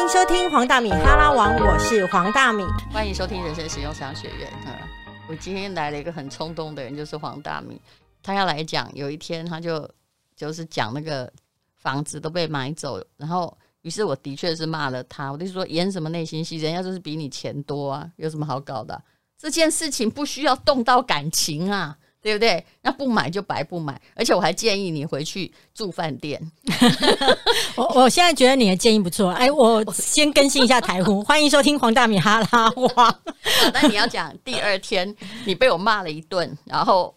欢迎收听黄大米哈拉王，我是黄大米。欢迎收听人生实用商学院。嗯，我今天来了一个很冲动的人，就是黄大米。他要来讲，有一天他就就是讲那个房子都被买走，然后于是我的确是骂了他，我就说演什么内心戏，人家就是比你钱多啊，有什么好搞的？这件事情不需要动到感情啊。对不对？那不买就白不买，而且我还建议你回去住饭店。我我现在觉得你的建议不错。哎，我先更新一下台呼，欢迎收听黄大米哈拉哇。那你要讲第二天你被我骂了一顿，然后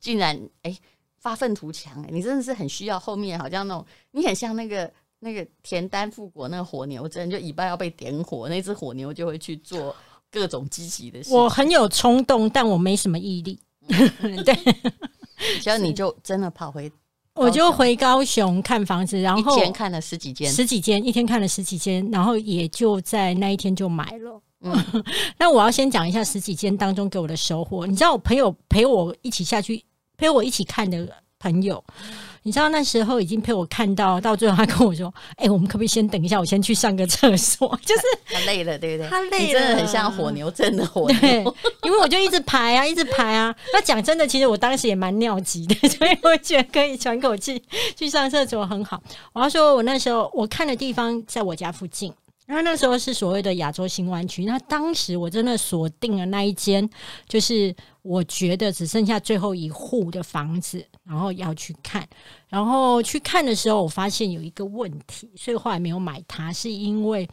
竟然哎发愤图强，哎，你真的是很需要后面好像那种，你很像那个那个田丹复国那个火牛阵，就尾巴要被点火，那只火牛就会去做各种积极的事。我很有冲动，但我没什么毅力。对，只要你就真的跑回，我就回高雄看房子，然后一天看了十几间，十几间，一天看了十几间，然后也就在那一天就买了。嗯，那我要先讲一下十几间当中给我的收获。你知道，我朋友陪我一起下去，陪我一起看的朋友。你知道那时候已经陪我看到，到最后他跟我说：“哎，我们可不可以先等一下？我先去上个厕所。”就是 他累了，对不对？他累了，真的很像火牛症的火牛。因为我就一直排啊，一直排啊。那讲真的，其实我当时也蛮尿急的，所以我觉得可以喘口气去上厕所很好。我要说，我那时候我看的地方在我家附近。然后那时候是所谓的亚洲新湾区，那当时我真的锁定了那一间，就是我觉得只剩下最后一户的房子，然后要去看。然后去看的时候，我发现有一个问题，所以后来没有买它，是因为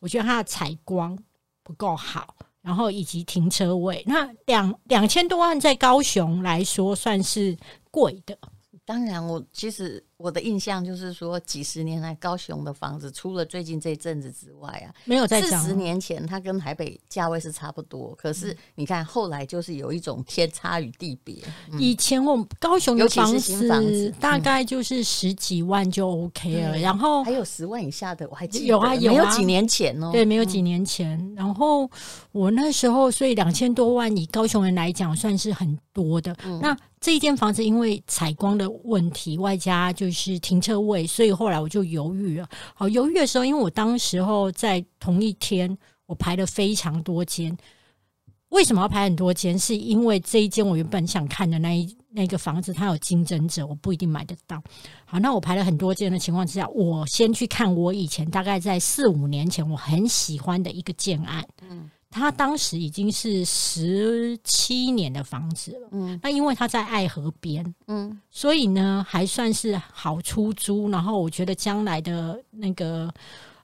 我觉得它的采光不够好，然后以及停车位。那两两千多万在高雄来说算是贵的。当然，我其实我的印象就是说，几十年来高雄的房子，除了最近这阵子之外啊，没有。四十年前，它跟台北价位是差不多，可是你看后来就是有一种天差与地别。以前我们高雄的房子大概就是十几万就 OK 了，然后还有十万以下的，我还记得有啊，有没有几年前哦？对，没有几年前。然后我那时候，所以两千多万以高雄人来讲，算是很多的。那这一间房子因为采光的问题，外加就是是停车位，所以后来我就犹豫了。好，犹豫的时候，因为我当时候在同一天，我排了非常多间。为什么要排很多间？是因为这一间我原本想看的那一那个房子，它有竞争者，我不一定买得到。好，那我排了很多间的情况之下，我先去看我以前大概在四五年前我很喜欢的一个建案。嗯。他当时已经是十七年的房子了，嗯，那因为他在爱河边，嗯，所以呢还算是好出租。然后我觉得将来的那个，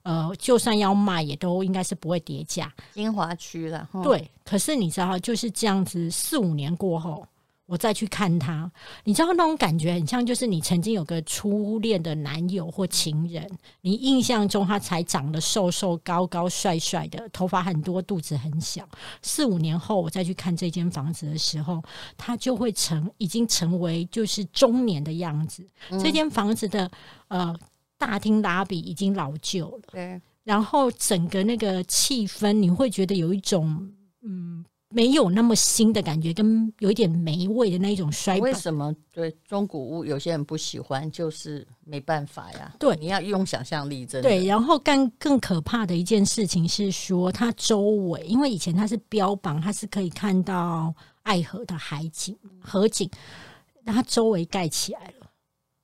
呃，就算要卖，也都应该是不会跌价。金华区了，对。可是你知道，就是这样子，四五年过后。我再去看他，你知道那种感觉很像，就是你曾经有个初恋的男友或情人，你印象中他才长得瘦瘦高高帅帅的，头发很多，肚子很小。四五年后我再去看这间房子的时候，他就会成已经成为就是中年的样子。这间房子的呃大厅拉比已经老旧了，对，然后整个那个气氛你会觉得有一种嗯。没有那么新的感觉，跟有一点霉味的那一种衰。为什么对中古屋有些人不喜欢？就是没办法呀。对，你要用想象力，真的。对，然后更更可怕的一件事情是说，它周围，因为以前它是标榜它是可以看到爱河的海景、河景，它周围盖起来了，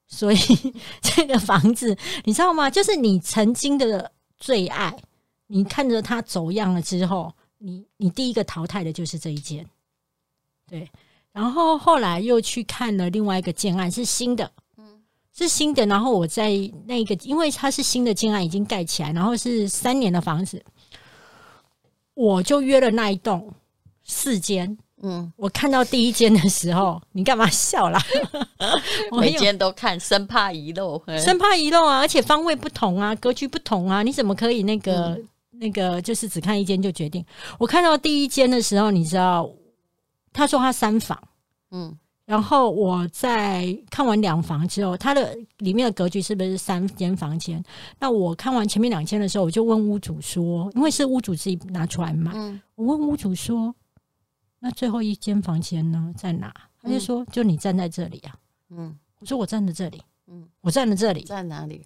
所以 这个房子你知道吗？就是你曾经的最爱，你看着它走样了之后。你你第一个淘汰的就是这一件，对，然后后来又去看了另外一个建案，是新的，嗯，是新的。然后我在那个，因为它是新的建案，已经盖起来，然后是三年的房子，我就约了那一栋四间。嗯，我看到第一间的时候，你干嘛笑啦？每间都看，生怕遗漏，生怕遗漏啊！而且方位不同啊，格局不同啊，你怎么可以那个？那个就是只看一间就决定。我看到第一间的时候，你知道，他说他三房，嗯，然后我在看完两房之后，它的里面的格局是不是三间房间？那我看完前面两间的时候，我就问屋主说，因为是屋主自己拿出来买，我问屋主说，那最后一间房间呢在哪？他就说，就你站在这里啊，嗯，我说我站在这里，嗯，我站在这里，在哪里？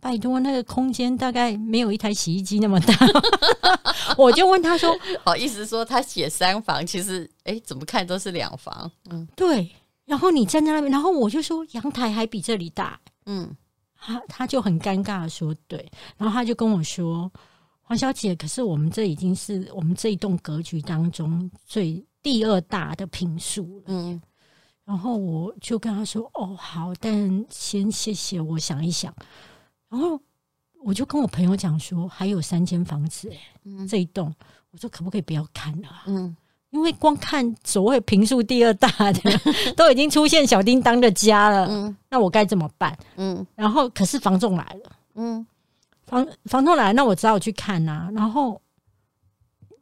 拜托，那个空间大概没有一台洗衣机那么大。我就问他说，好意思说他写三房，其实哎，怎么看都是两房。嗯，对。然后你站在那边，然后我就说阳台还比这里大。嗯，他他就很尴尬的说对，然后他就跟我说。黄小姐，可是我们这已经是我们这一栋格局当中最第二大的平数了。嗯，然后我就跟他说：“哦，好，但先谢谢，我想一想。”然后我就跟我朋友讲说：“还有三间房子，哎，这一栋，我说可不可以不要看了？嗯，因为光看所谓平数第二大的，都已经出现小叮当的家了。嗯，那我该怎么办？嗯，然后可是房仲来了。嗯。”房房仲来，那我只好去看呐。然后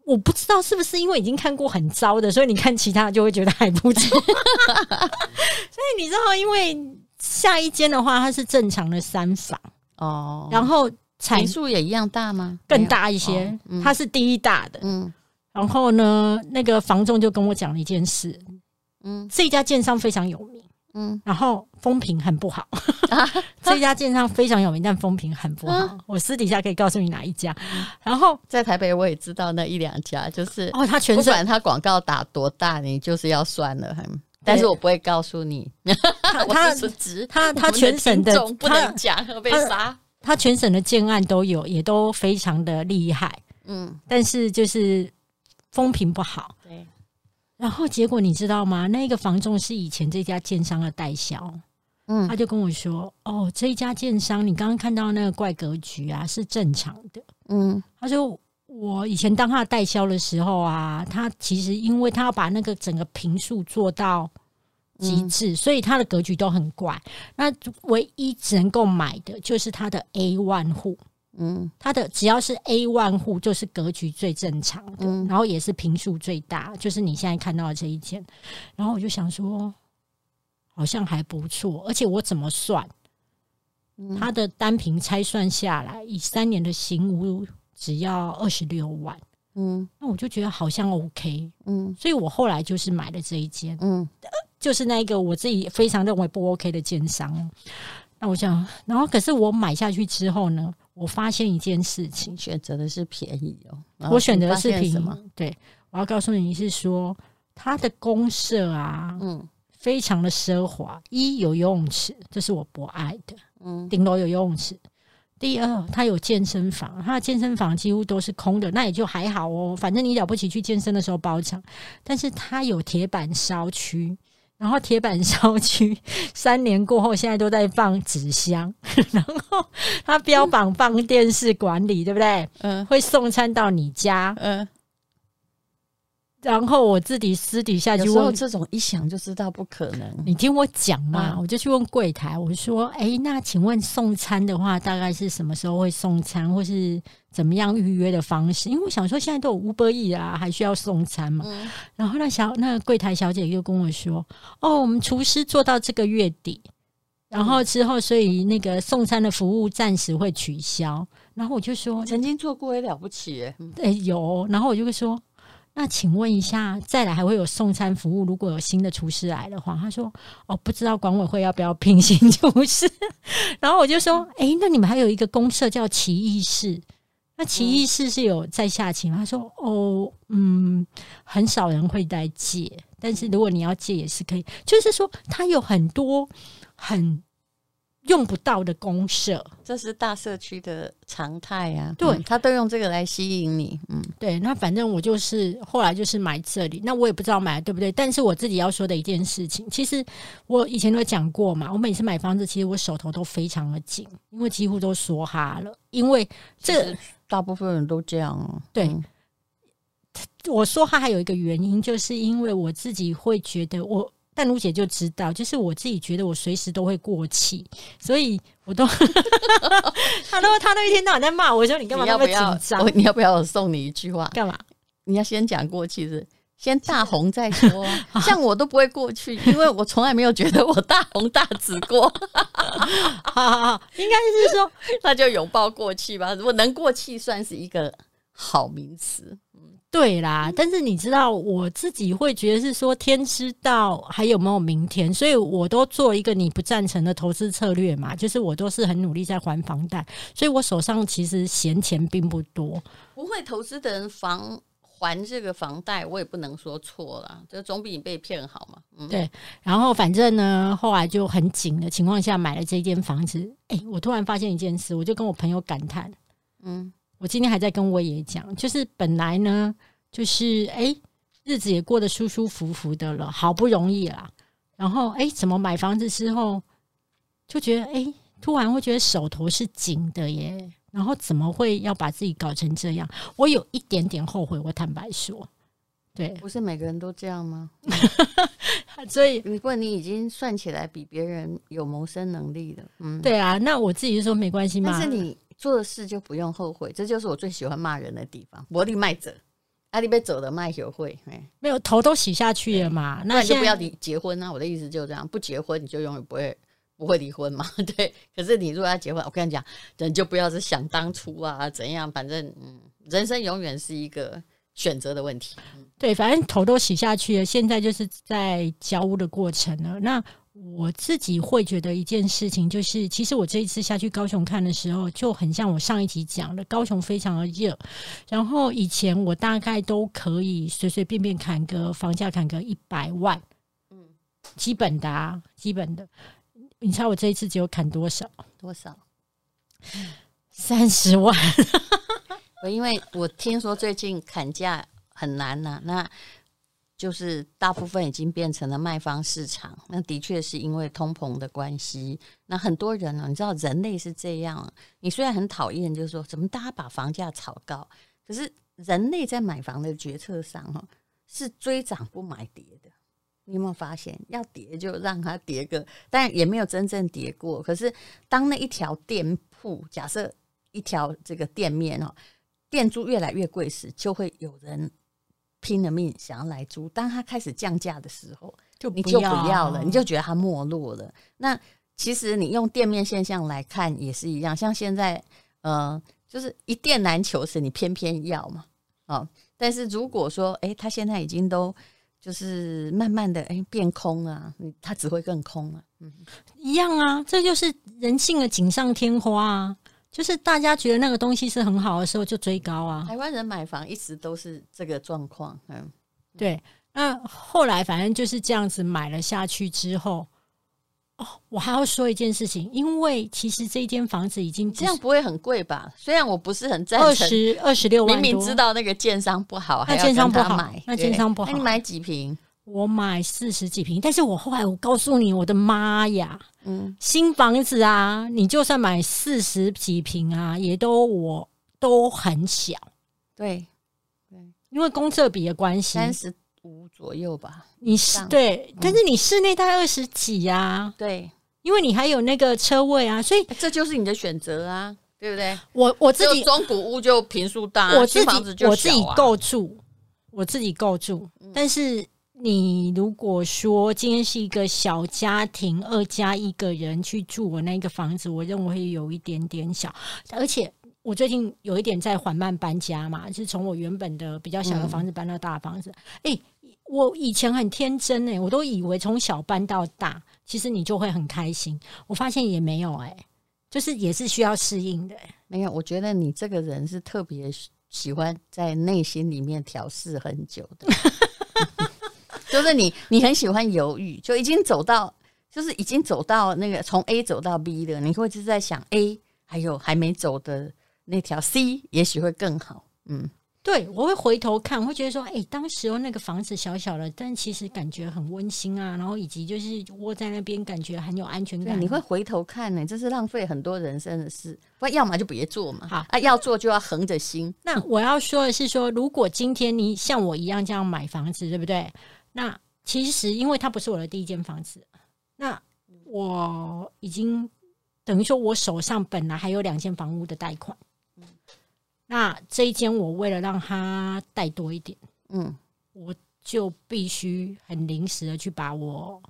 我不知道是不是因为已经看过很糟的，所以你看其他就会觉得还不错。所以你知道，因为下一间的话，它是正常的三房哦，然后层数也一样大吗？更大一些，它是第一大的。嗯，然后呢，那个房仲就跟我讲了一件事，嗯，这家建商非常有名。嗯，然后风评很不好，这家建商非常有名，但风评很不好。我私底下可以告诉你哪一家。然后在台北我也知道那一两家，就是哦，他全不管他广告打多大，你就是要算了。但是我不会告诉你，他 是直他他全省的不能讲被杀。他全省的建案都有，也都非常的厉害。嗯，但是就是风评不好。对。然后结果你知道吗？那个房仲是以前这家建商的代销，嗯，他就跟我说：“哦，这一家建商，你刚刚看到那个怪格局啊，是正常的。”嗯，他说：“我以前当他的代销的时候啊，他其实因为他要把那个整个平数做到极致，所以他的格局都很怪。那唯一只能够买的就是他的 A one 户。”嗯，他的只要是 A 万户，就是格局最正常的，然后也是平数最大，就是你现在看到的这一件。然后我就想说，好像还不错，而且我怎么算，他的单平拆算下来，以三年的行屋只要二十六万。嗯，那我就觉得好像 OK。嗯，所以我后来就是买了这一间。嗯，就是那个我自己非常认为不 OK 的奸商。那我想，然后可是我买下去之后呢？我发现一件事情，选择的是便宜哦。我选择的是便宜，对，我要告诉你是说，它的公社啊，嗯，非常的奢华。一有游泳池，这是我不爱的，嗯，顶楼有游泳池。第二，它有健身房，它的健身房几乎都是空的，那也就还好哦。反正你了不起去健身的时候包场，但是它有铁板烧区。然后铁板烧区 三年过后，现在都在放纸箱。然后他标榜放电视管理，对不对？嗯，会送餐到你家。嗯。然后我自己私底下就问，这种一想就知道不可能。你听我讲嘛，我就去问柜台，我说：“哎，那请问送餐的话，大概是什么时候会送餐，或是怎么样预约的方式？”因为我想说，现在都有 Uber E 啊，还需要送餐嘛。然后那小那个柜台小姐又跟我说：“哦，我们厨师做到这个月底，然后之后，所以那个送餐的服务暂时会取消。”然后我就说：“曾经做过也了不起。”哎，有。然后我就会说。那请问一下，再来还会有送餐服务？如果有新的厨师来的话，他说：“哦，不知道管委会要不要聘新厨师。”然后我就说：“哎，那你们还有一个公社叫奇异室，那奇异室是有在下棋吗？”他说：“哦，嗯，很少人会来借，但是如果你要借也是可以。就是说，他有很多很。”用不到的公社，这是大社区的常态呀。对，他都用这个来吸引你。嗯，对。那反正我就是后来就是买这里，那我也不知道买对不对。但是我自己要说的一件事情，其实我以前都讲过嘛。我每次买房子，其实我手头都非常的紧，因为几乎都说哈了。因为这大部分人都这样。对，我说哈还有一个原因，就是因为我自己会觉得我。但卢姐就知道，就是我自己觉得我随时都会过气，所以我都 他都他都一天到晚在骂我，说你干嘛那么紧张？你要不要我送你一句话？干嘛？你要先讲过气是先大红再说，像我都不会过去，因为我从来没有觉得我大红大紫过。好好好，应该是说那就拥抱过气吧。如果能过气，算是一个好名词。对啦，但是你知道，我自己会觉得是说天知道还有没有明天，所以我都做一个你不赞成的投资策略嘛，就是我都是很努力在还房贷，所以我手上其实闲钱并不多。不会投资的人房还这个房贷，我也不能说错了，这总比你被骗好嘛。嗯，对，然后反正呢，后来就很紧的情况下买了这间房子。哎，我突然发现一件事，我就跟我朋友感叹，嗯。我今天还在跟我爷讲，就是本来呢，就是哎，日子也过得舒舒服服的了，好不容易啦。然后哎，怎么买房子之后就觉得哎，突然会觉得手头是紧的耶。然后怎么会要把自己搞成这样？我有一点点后悔。我坦白说，对，不是每个人都这样吗？所以如果你已经算起来比别人有谋生能力的，嗯，对啊，那我自己就说没关系嘛。但是你。做的事就不用后悔，这就是我最喜欢骂人的地方。我力卖者，阿里被走的卖学会，没有头都洗下去了嘛？那你就不要离结婚啊！我的意思就是这样，不结婚你就永远不会不会离婚嘛？对。可是你如果要结婚，我跟你讲，人就不要是想当初啊怎样，反正嗯，人生永远是一个选择的问题。对，反正头都洗下去了，现在就是在交屋的过程了。那。我自己会觉得一件事情，就是其实我这一次下去高雄看的时候，就很像我上一集讲的，高雄非常的热。然后以前我大概都可以随随便便砍个房价，砍个一百万，嗯，基本的啊，基本的。你猜我这一次只有砍多少？多少？三十万。我因为我听说最近砍价很难呐，那。就是大部分已经变成了卖方市场，那的确是因为通膨的关系。那很多人呢，你知道人类是这样，你虽然很讨厌，就是说怎么大家把房价炒高，可是人类在买房的决策上哈，是追涨不买跌的。你有没有发现，要跌就让它跌个，但也没有真正跌过。可是当那一条店铺，假设一条这个店面哦，店租越来越贵时，就会有人。拼了命想要来租，当他开始降价的时候，就你就不要了，你就觉得他没落了。那其实你用店面现象来看也是一样，像现在，呃，就是一店难求时，你偏偏要嘛，哦。但是如果说，哎，他现在已经都就是慢慢的哎变空了，他只会更空了。嗯，一样啊，这就是人性的锦上添花啊。就是大家觉得那个东西是很好的时候，就追高啊。台湾人买房一直都是这个状况，嗯，对。那后来反正就是这样子买了下去之后，哦，我还要说一件事情，因为其实这间房子已经这样不会很贵吧？虽然我不是很赞成，二十二十六万，明明知道那个建商不好，那建商不好，买，那建商不好，你买几平？我买四十几平，但是我后来我告诉你，我的妈呀，嗯，新房子啊，你就算买四十几平啊，也都我都很小，对对，因为公厕比的关系，三十五左右吧，你是对，但是你室内大概二十几呀，对，因为你还有那个车位啊，所以这就是你的选择啊，对不对？我我自己中古屋就平数大，我自己我自己够住，我自己够住，但是。你如果说今天是一个小家庭，二加一个人去住我那个房子，我认为会有一点点小。而且我最近有一点在缓慢搬家嘛，是从我原本的比较小的房子搬到大房子。哎，我以前很天真哎，我都以为从小搬到大，其实你就会很开心。我发现也没有哎，就是也是需要适应的。没有，我觉得你这个人是特别喜欢在内心里面调试很久的。就是你，你很喜欢犹豫，就已经走到，就是已经走到那个从 A 走到 B 的，你会就在想 A，还有还没走的那条 C，也许会更好。嗯，对，我会回头看，会觉得说，哎，当时候那个房子小小的，但其实感觉很温馨啊，然后以及就是窝在那边，感觉很有安全感。你会回头看呢，这是浪费很多人生的事，不要么就别做嘛。好啊，要做就要横着心。那我要说的是，说如果今天你像我一样这样买房子，对不对？那其实，因为它不是我的第一间房子，那我已经等于说，我手上本来还有两间房屋的贷款。那这一间，我为了让它贷多一点，嗯，我就必须很临时的去把我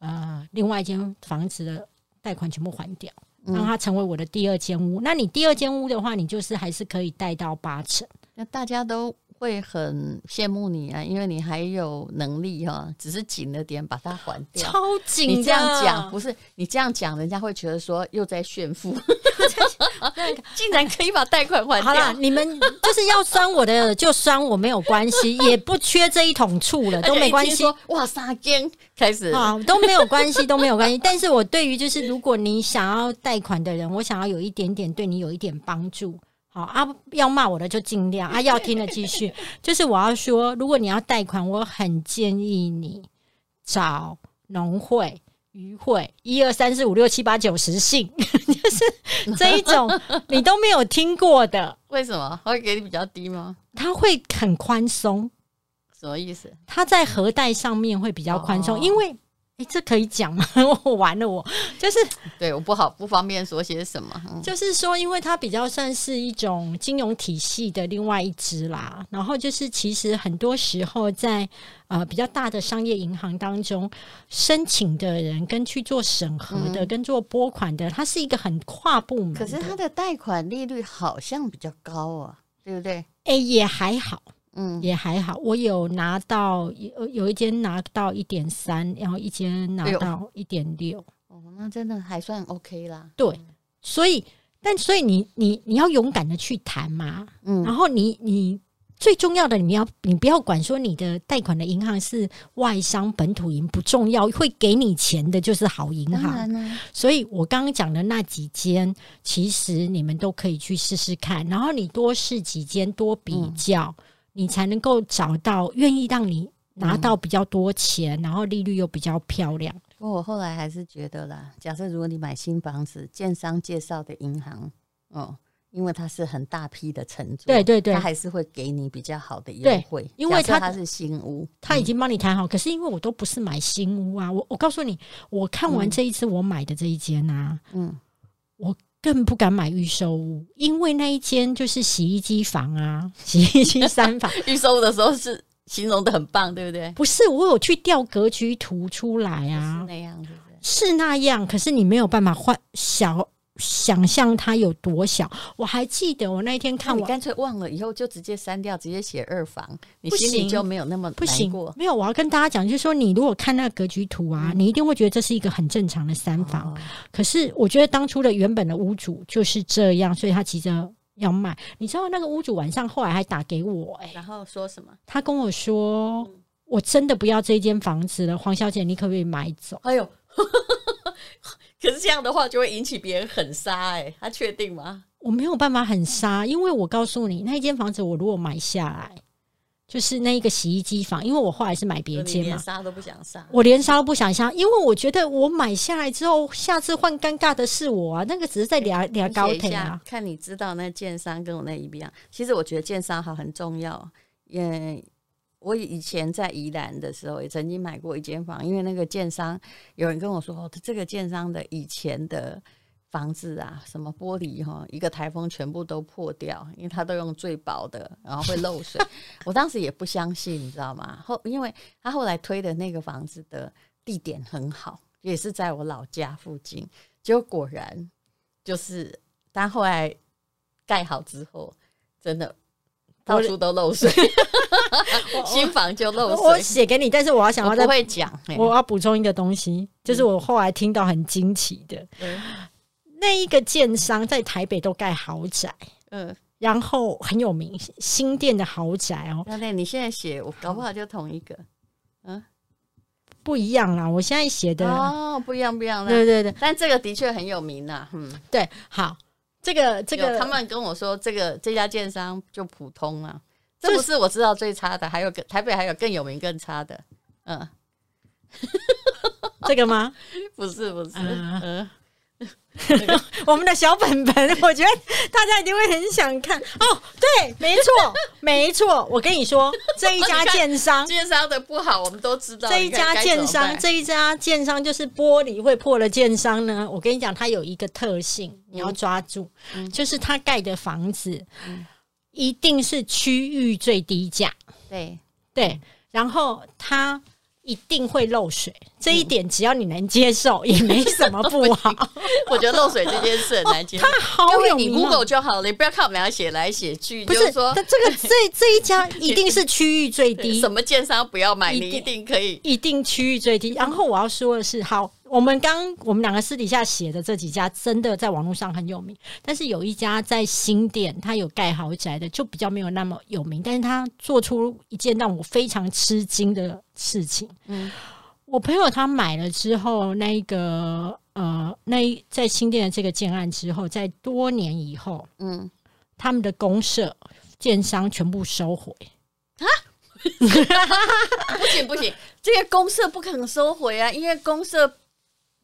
呃另外一间房子的贷款全部还掉，让它成为我的第二间屋。那你第二间屋的话，你就是还是可以贷到八成。那大家都会很羡慕你啊，因为你还有能力哈，只是紧了点把它还掉。超紧，你这样讲不是？你这样讲，人家会觉得说又在炫富，竟然可以把贷款还掉。好了，你们就是要酸我的就酸我没有关系，也不缺这一桶醋了，都没关系。哇，撒间开始啊，都没有关系，都没有关系。但是我对于就是如果你想要贷款的人，我想要有一点点对你有一点帮助。好啊，要骂我的就尽量啊，要听的继续。就是我要说，如果你要贷款，我很建议你找农会、渔会，一二三四五六七八九十信，就是这一种你都没有听过的。为什么会给你比较低吗？他会很宽松，什么意思？他在核贷上面会比较宽松，因为。这可以讲吗？我完了，我就是 对我不好不方便说些什么。就是说，因为它比较算是一种金融体系的另外一支啦。然后就是，其实很多时候在呃比较大的商业银行当中，申请的人跟去做审核的跟做拨款的，它是一个很跨部门。可是它的贷款利率好像比较高啊，对不对？哎，也还好。嗯，也还好。我有拿到有有一间拿到一点三，然后一间拿到一点六。哦，那真的还算 OK 啦。对，所以但所以你你你要勇敢的去谈嘛。嗯，然后你你最重要的你要你不要管说你的贷款的银行是外商本土银不重要，会给你钱的就是好银行。所以我刚刚讲的那几间，其实你们都可以去试试看，然后你多试几间，多比较。你才能够找到愿意让你拿到比较多钱，然后利率又比较漂亮。不过我后来还是觉得啦，假设如果你买新房子，建商介绍的银行，哦，因为它是很大批的承租，对对对，他还是会给你比较好的优惠。因为它它是新屋，他已经帮你谈好。可是因为我都不是买新屋啊，我我告诉你，我看完这一次我买的这一间啊，嗯，我。更不敢买预售屋，因为那一间就是洗衣机房啊，洗衣机三房。预售屋的时候是形容的很棒，对不对？不是，我有去调格局图出来啊，是那样子，是那样。可是你没有办法换小。想象它有多小，我还记得我那一天看，你干脆忘了，以后就直接删掉，直接写二房，你心里就没有那么不行。没有，我要跟大家讲，就是说，你如果看那个格局图啊，你一定会觉得这是一个很正常的三房。可是我觉得当初的原本的屋主就是这样，所以他急着要卖。你知道那个屋主晚上后来还打给我，哎，然后说什么？他跟我说，我真的不要这间房子了，黄小姐，你可不可以买走？哎呦！可是这样的话就会引起别人很杀哎，他确定吗？我没有办法很杀，因为我告诉你，那一间房子我如果买下来，就是那一个洗衣机房，因为我后来是买别间嘛，连杀都不想杀，我连杀都不想杀，因为我觉得我买下来之后，下次换尴尬的是我啊，那个只是在聊聊高铁啊。看你知道那建商跟我那一样，其实我觉得建商好很重要，也。我以前在宜兰的时候，也曾经买过一间房，因为那个建商有人跟我说，哦，这个建商的以前的房子啊，什么玻璃哈，一个台风全部都破掉，因为他都用最薄的，然后会漏水。我当时也不相信，你知道吗？后因为他后来推的那个房子的地点很好，也是在我老家附近，结果果然就是，但后来盖好之后，真的。到处都漏水，新房就漏水。我写给你，但是我要想要再会讲，我要补充一个东西，就是我后来听到很惊奇的，那一个建商在台北都盖豪宅，嗯，然后很有名，新店的豪宅哦。那那你现在写，我搞不好就同一个，嗯，不一样啦。我现在写的哦，不一样，不一样。对对对，但这个的确很有名呐，嗯，对，好。这个这个，他们跟我说，这个这家建商就普通啊，这不是我知道最差的，还有个台北还有更有名更差的，嗯，这个吗？不 是不是，嗯。我们的小本本，我觉得大家一定会很想看哦。对，没错，没错。我跟你说，这一家建商，建商的不好，我们都知道。这一家建商，这一家建商就是玻璃会破了建商呢。我跟你讲，它有一个特性，你要抓住，就是它盖的房子一定是区域最低价。对对，然后它一定会漏水，这一点只要你能接受，也没什么不好。我觉得漏水这件事很难接受。他好各位你 Google 就好了，你不要看我们俩写来写去，不就是是说但这个这这一家 一定是区域最低，什么建商不要买，你一定可以。一定区域最低。然后我要说的是，好，我们刚我们两个私底下写的这几家真的在网络上很有名，但是有一家在新店，它有盖豪宅的，就比较没有那么有名，但是他做出一件让我非常吃惊的事情。嗯我朋友他买了之后，那一个呃，那一在新店的这个建案之后，在多年以后，嗯，他们的公社建商全部收回啊。不行不行，这个公社不可能收回啊，因为公社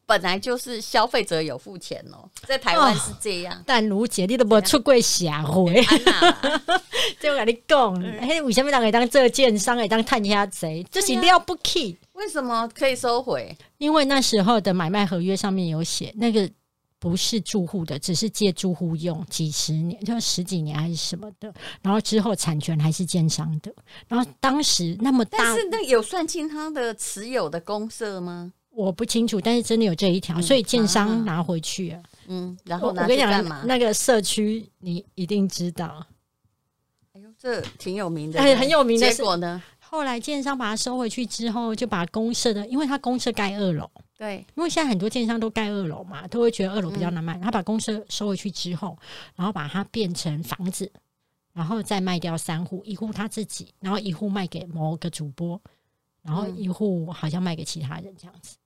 本来就是消费者有付钱哦，在台湾是这样。但如姐，你都无出过社会，安娜，这我跟你讲，嘿，为什么人会当这个建商，会当探下贼，这是了不起。为什么可以收回？因为那时候的买卖合约上面有写，那个不是住户的，只是借住户用几十年，就十几年还是什么的。然后之后产权还是建商的。然后当时那么大但，是那有算进他的持有的公社吗？我不清楚，但是真的有这一条，嗯所以建啊商拿回去了。嗯，然后拿我跟你讲？那个社区你一定知道。哎呦，这挺有名的，哎很有名的结果呢？后来建商把它收回去之后，就把公社的，因为他公社盖二楼，对，因为现在很多建商都盖二楼嘛，都会觉得二楼比较难卖。他把公社收回去之后，然后把它变成房子，然后再卖掉三户，一户他自己，然后一户卖给某个主播，然后一户好像卖给其他人这样子。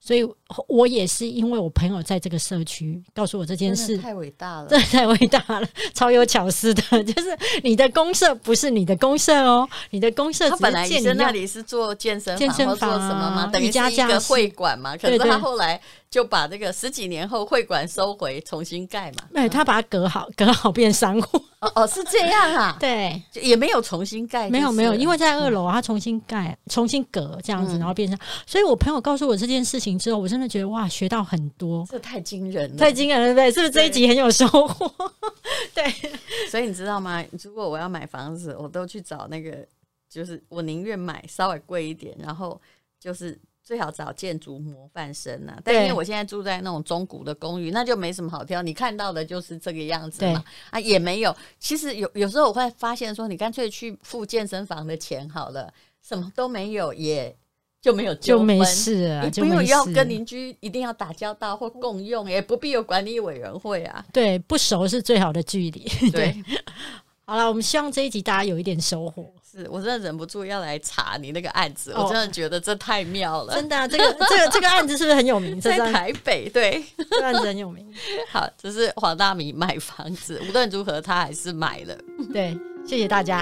所以我也是因为我朋友在这个社区告诉我这件事，太伟大了。这太伟大了，超有巧思的。就是你的公社不是你的公社哦，你的公社只他本来是借你要医生那里是做健身健身房什么吗？啊等于瑜伽是一个会馆嘛。可是他后来就把这个十几年后会馆收回，重新盖嘛。对他把它隔好，隔好变商户。哦哦，是这样啊，对，也没有重新盖，没有没有，因为为在二楼他重新盖、重新隔这样子，嗯然后变成。所以我朋友告诉我这件事情之后，我真的觉得哇，学到很多，这太惊人了，太惊人了，对不对？是不是这一集很有收获？对，所以你知道吗？如果我要买房子，我都去找那个，就是我宁愿买稍微贵一点，然后就是最好找建筑模范生啊。但因为我现在住在那种中古的公寓，那就没什么好挑，你看到的就是这个样子嘛。啊，也没有。其实有有时候我会发现说，你干脆去付健身房的钱好了，什么都没有，也就没有就没纷事了，你就没不用要跟邻居一定要打交道或共用，也不必有管理委员会啊。对不熟是最好的距离。对，好了，我们希望这一集大家有一点收获。是我真的忍不住要来查你那个案子，哦我真的觉得这太妙了。真的、啊，这个这个这个案子是不是很有名？这在台北，对，这个案子很有名。好，这是黄大米买房子，无论如何他还是买了。对，谢谢大家。